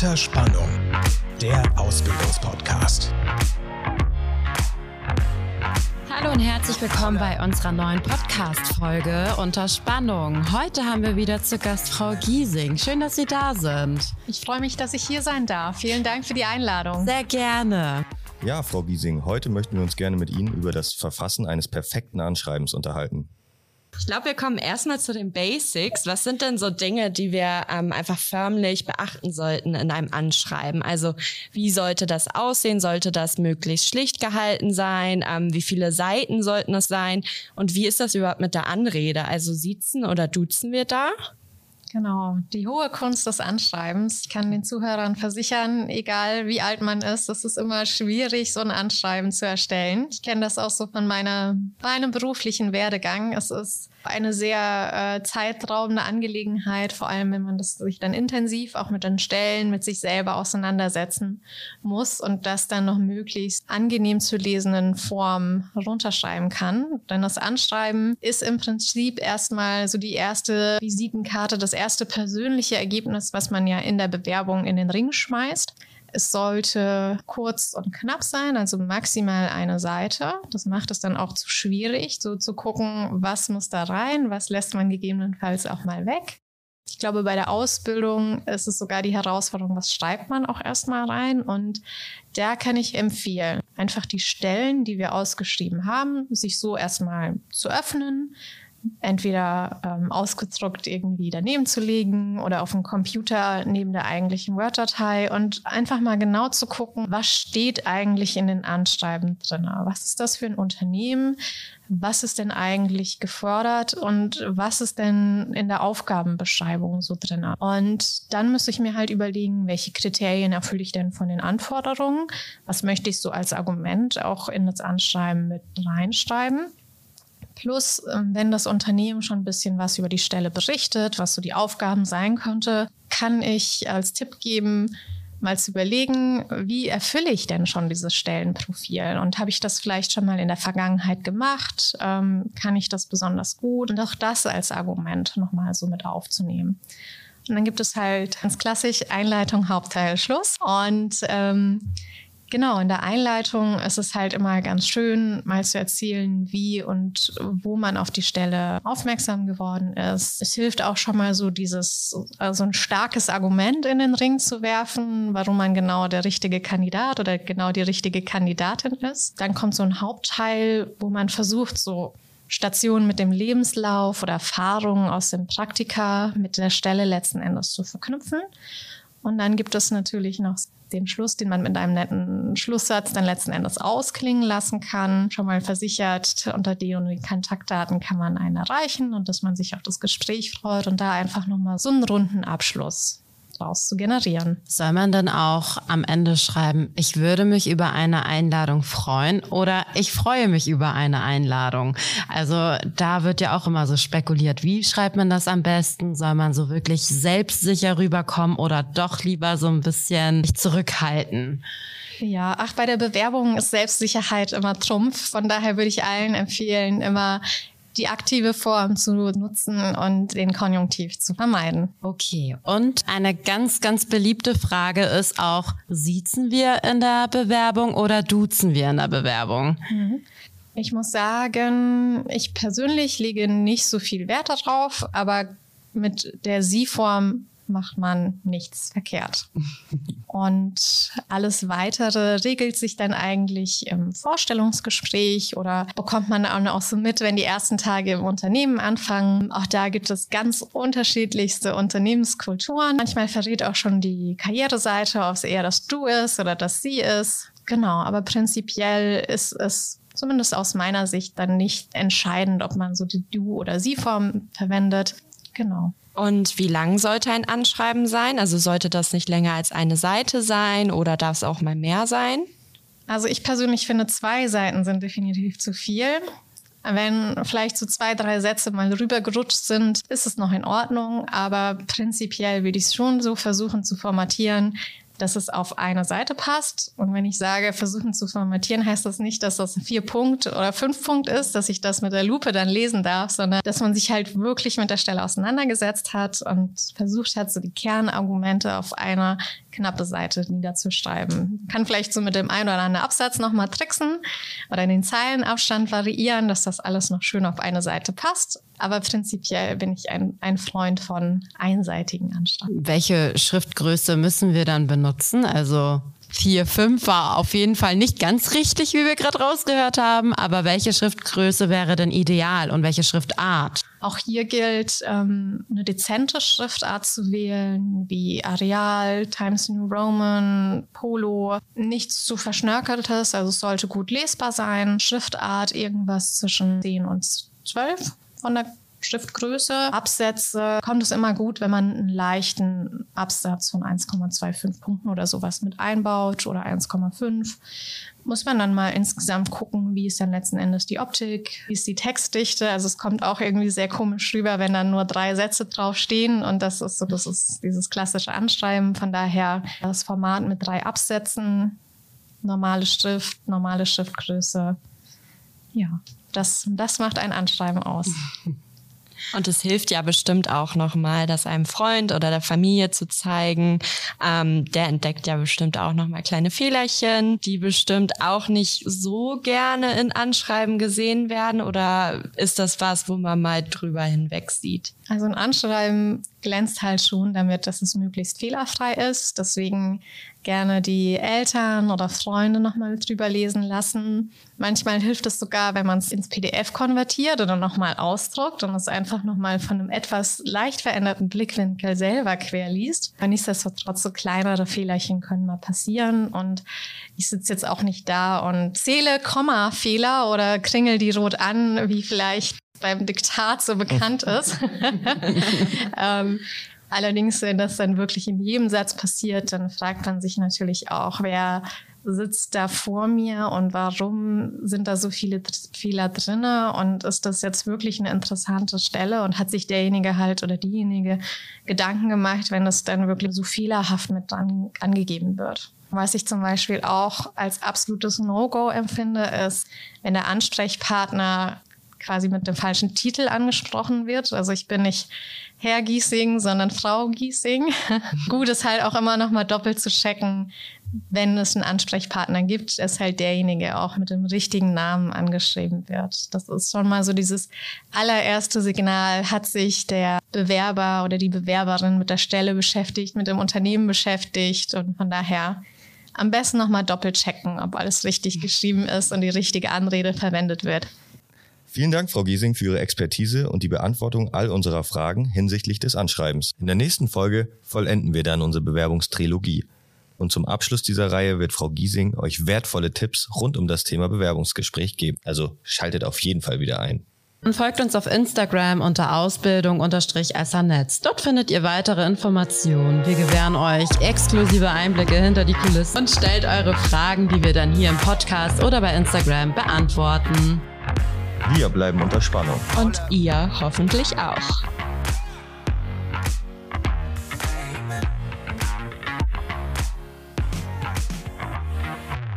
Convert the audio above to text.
Unter Spannung, der Ausbildungspodcast. Hallo und herzlich willkommen bei unserer neuen Podcast-Folge Unter Spannung. Heute haben wir wieder zu Gast Frau Giesing. Schön, dass Sie da sind. Ich freue mich, dass ich hier sein darf. Vielen Dank für die Einladung. Sehr gerne. Ja, Frau Giesing, heute möchten wir uns gerne mit Ihnen über das Verfassen eines perfekten Anschreibens unterhalten. Ich glaube, wir kommen erstmal zu den Basics. Was sind denn so Dinge, die wir ähm, einfach förmlich beachten sollten in einem Anschreiben? Also wie sollte das aussehen? Sollte das möglichst schlicht gehalten sein? Ähm, wie viele Seiten sollten es sein? Und wie ist das überhaupt mit der Anrede? Also siezen oder duzen wir da? Genau, die hohe Kunst des Anschreibens. Ich kann den Zuhörern versichern, egal wie alt man ist, es ist immer schwierig, so ein Anschreiben zu erstellen. Ich kenne das auch so von meiner, meinem beruflichen Werdegang. Es ist eine sehr äh, zeitraubende Angelegenheit, vor allem wenn man das sich dann intensiv auch mit den Stellen, mit sich selber auseinandersetzen muss und das dann noch möglichst angenehm zu lesenden Form runterschreiben kann. Denn das Anschreiben ist im Prinzip erstmal so die erste Visitenkarte, das erste persönliche Ergebnis, was man ja in der Bewerbung in den Ring schmeißt. Es sollte kurz und knapp sein, also maximal eine Seite. Das macht es dann auch zu schwierig, so zu gucken, was muss da rein, was lässt man gegebenenfalls auch mal weg. Ich glaube, bei der Ausbildung ist es sogar die Herausforderung, was schreibt man auch erstmal rein. Und da kann ich empfehlen, einfach die Stellen, die wir ausgeschrieben haben, sich so erstmal zu öffnen, entweder ähm, ausgedruckt irgendwie daneben zu legen oder auf dem Computer neben der eigentlichen Word-Datei und einfach mal genau zu gucken, was steht eigentlich in den Anschreiben drin? Was ist das für ein Unternehmen? Was ist denn eigentlich gefordert und was ist denn in der Aufgabenbeschreibung so drin? Und dann müsste ich mir halt überlegen, welche Kriterien erfülle ich denn von den Anforderungen? Was möchte ich so als Argument auch in das Anschreiben mit reinschreiben? Plus, ähm, wenn das Unternehmen schon ein bisschen was über die Stelle berichtet, was so die Aufgaben sein könnte, kann ich als Tipp geben, mal zu überlegen, wie erfülle ich denn schon dieses Stellenprofil? Und habe ich das vielleicht schon mal in der Vergangenheit gemacht? Ähm, kann ich das besonders gut? Und auch das als Argument nochmal so mit aufzunehmen. Und dann gibt es halt ganz klassisch Einleitung, Hauptteil, Schluss. Und ähm, Genau, in der Einleitung ist es halt immer ganz schön, mal zu erzählen, wie und wo man auf die Stelle aufmerksam geworden ist. Es hilft auch schon mal so dieses, also ein starkes Argument in den Ring zu werfen, warum man genau der richtige Kandidat oder genau die richtige Kandidatin ist. Dann kommt so ein Hauptteil, wo man versucht, so Stationen mit dem Lebenslauf oder Erfahrungen aus dem Praktika mit der Stelle letzten Endes zu verknüpfen. Und dann gibt es natürlich noch den Schluss, den man mit einem netten Schlusssatz dann letzten Endes ausklingen lassen kann. Schon mal versichert, unter den und den Kontaktdaten kann man einen erreichen und dass man sich auf das Gespräch freut und da einfach nochmal so einen runden Abschluss daraus zu generieren. Soll man dann auch am Ende schreiben, ich würde mich über eine Einladung freuen oder ich freue mich über eine Einladung? Also da wird ja auch immer so spekuliert, wie schreibt man das am besten? Soll man so wirklich selbstsicher rüberkommen oder doch lieber so ein bisschen zurückhalten? Ja, ach, bei der Bewerbung ist Selbstsicherheit immer Trumpf. Von daher würde ich allen empfehlen, immer die aktive Form zu nutzen und den Konjunktiv zu vermeiden. Okay. Und eine ganz, ganz beliebte Frage ist auch, siezen wir in der Bewerbung oder duzen wir in der Bewerbung? Mhm. Ich muss sagen, ich persönlich lege nicht so viel Wert darauf, aber mit der Sie-Form macht man nichts verkehrt. Und alles weitere regelt sich dann eigentlich im Vorstellungsgespräch oder bekommt man auch so mit, wenn die ersten Tage im Unternehmen anfangen. Auch da gibt es ganz unterschiedlichste Unternehmenskulturen. Manchmal verrät auch schon die Karriereseite, ob es eher das Du ist oder das Sie ist. Genau, aber prinzipiell ist es zumindest aus meiner Sicht dann nicht entscheidend, ob man so die Du- oder Sie-Form verwendet. Genau. Und wie lang sollte ein Anschreiben sein? Also sollte das nicht länger als eine Seite sein oder darf es auch mal mehr sein? Also ich persönlich finde, zwei Seiten sind definitiv zu viel. Wenn vielleicht so zwei, drei Sätze mal rübergerutscht sind, ist es noch in Ordnung. Aber prinzipiell würde ich es schon so versuchen zu formatieren, dass es auf eine Seite passt. Und wenn ich sage, versuchen zu formatieren, heißt das nicht, dass das ein vier Punkt oder fünf Punkt ist, dass ich das mit der Lupe dann lesen darf, sondern dass man sich halt wirklich mit der Stelle auseinandergesetzt hat und versucht hat, so die Kernargumente auf einer knappe Seite niederzuschreiben. Kann vielleicht so mit dem einen oder anderen Absatz nochmal tricksen oder den Zeilenabstand variieren, dass das alles noch schön auf eine Seite passt. Aber prinzipiell bin ich ein, ein Freund von einseitigen Anschreiben. Welche Schriftgröße müssen wir dann benutzen? Also vier, fünf war auf jeden Fall nicht ganz richtig, wie wir gerade rausgehört haben. Aber welche Schriftgröße wäre denn ideal und welche Schriftart? Auch hier gilt, ähm, eine dezente Schriftart zu wählen, wie Arial, Times New Roman, Polo. Nichts zu verschnörkeltes, also es sollte gut lesbar sein. Schriftart irgendwas zwischen 10 und 12 von der Schriftgröße. Absätze kommt es immer gut, wenn man einen leichten Absatz von 1,25 Punkten oder sowas mit einbaut oder 1,5. Muss man dann mal insgesamt gucken, wie ist dann letzten Endes die Optik, wie ist die Textdichte. Also es kommt auch irgendwie sehr komisch rüber, wenn dann nur drei Sätze draufstehen und das ist so, das ist dieses klassische Anschreiben. Von daher das Format mit drei Absätzen, normale Schrift, normale Schriftgröße. Ja, das, das macht ein Anschreiben aus. Und es hilft ja bestimmt auch nochmal, das einem Freund oder der Familie zu zeigen. Ähm, der entdeckt ja bestimmt auch nochmal kleine Fehlerchen, die bestimmt auch nicht so gerne in Anschreiben gesehen werden. Oder ist das was, wo man mal drüber hinweg sieht? Also ein Anschreiben glänzt halt schon damit, dass es möglichst fehlerfrei ist. Deswegen gerne die Eltern oder Freunde nochmal drüber lesen lassen. Manchmal hilft es sogar, wenn man es ins PDF konvertiert oder nochmal ausdruckt und es einfach nochmal von einem etwas leicht veränderten Blickwinkel selber quer liest. Aber nichtsdestotrotz so kleinere Fehlerchen können mal passieren und ich sitze jetzt auch nicht da und zähle Komma-Fehler oder kringel die rot an, wie vielleicht beim Diktat so bekannt ist. ähm, allerdings, wenn das dann wirklich in jedem Satz passiert, dann fragt man sich natürlich auch, wer sitzt da vor mir und warum sind da so viele Fehler drinne und ist das jetzt wirklich eine interessante Stelle und hat sich derjenige halt oder diejenige Gedanken gemacht, wenn das dann wirklich so fehlerhaft mit dran angegeben wird. Was ich zum Beispiel auch als absolutes No-Go empfinde, ist, wenn der Ansprechpartner quasi mit dem falschen Titel angesprochen wird. Also ich bin nicht Herr Giesing, sondern Frau Giesing. Gut ist halt auch immer noch mal doppelt zu checken, wenn es einen Ansprechpartner gibt, dass halt derjenige auch mit dem richtigen Namen angeschrieben wird. Das ist schon mal so dieses allererste Signal, hat sich der Bewerber oder die Bewerberin mit der Stelle beschäftigt, mit dem Unternehmen beschäftigt und von daher am besten nochmal doppelt checken, ob alles richtig geschrieben ist und die richtige Anrede verwendet wird. Vielen Dank, Frau Giesing, für Ihre Expertise und die Beantwortung all unserer Fragen hinsichtlich des Anschreibens. In der nächsten Folge vollenden wir dann unsere Bewerbungstrilogie. Und zum Abschluss dieser Reihe wird Frau Giesing euch wertvolle Tipps rund um das Thema Bewerbungsgespräch geben. Also schaltet auf jeden Fall wieder ein. Und folgt uns auf Instagram unter Ausbildung-Essernetz. Dort findet ihr weitere Informationen. Wir gewähren euch exklusive Einblicke hinter die Kulissen und stellt eure Fragen, die wir dann hier im Podcast oder bei Instagram beantworten. Wir bleiben unter Spannung. Und ihr hoffentlich auch.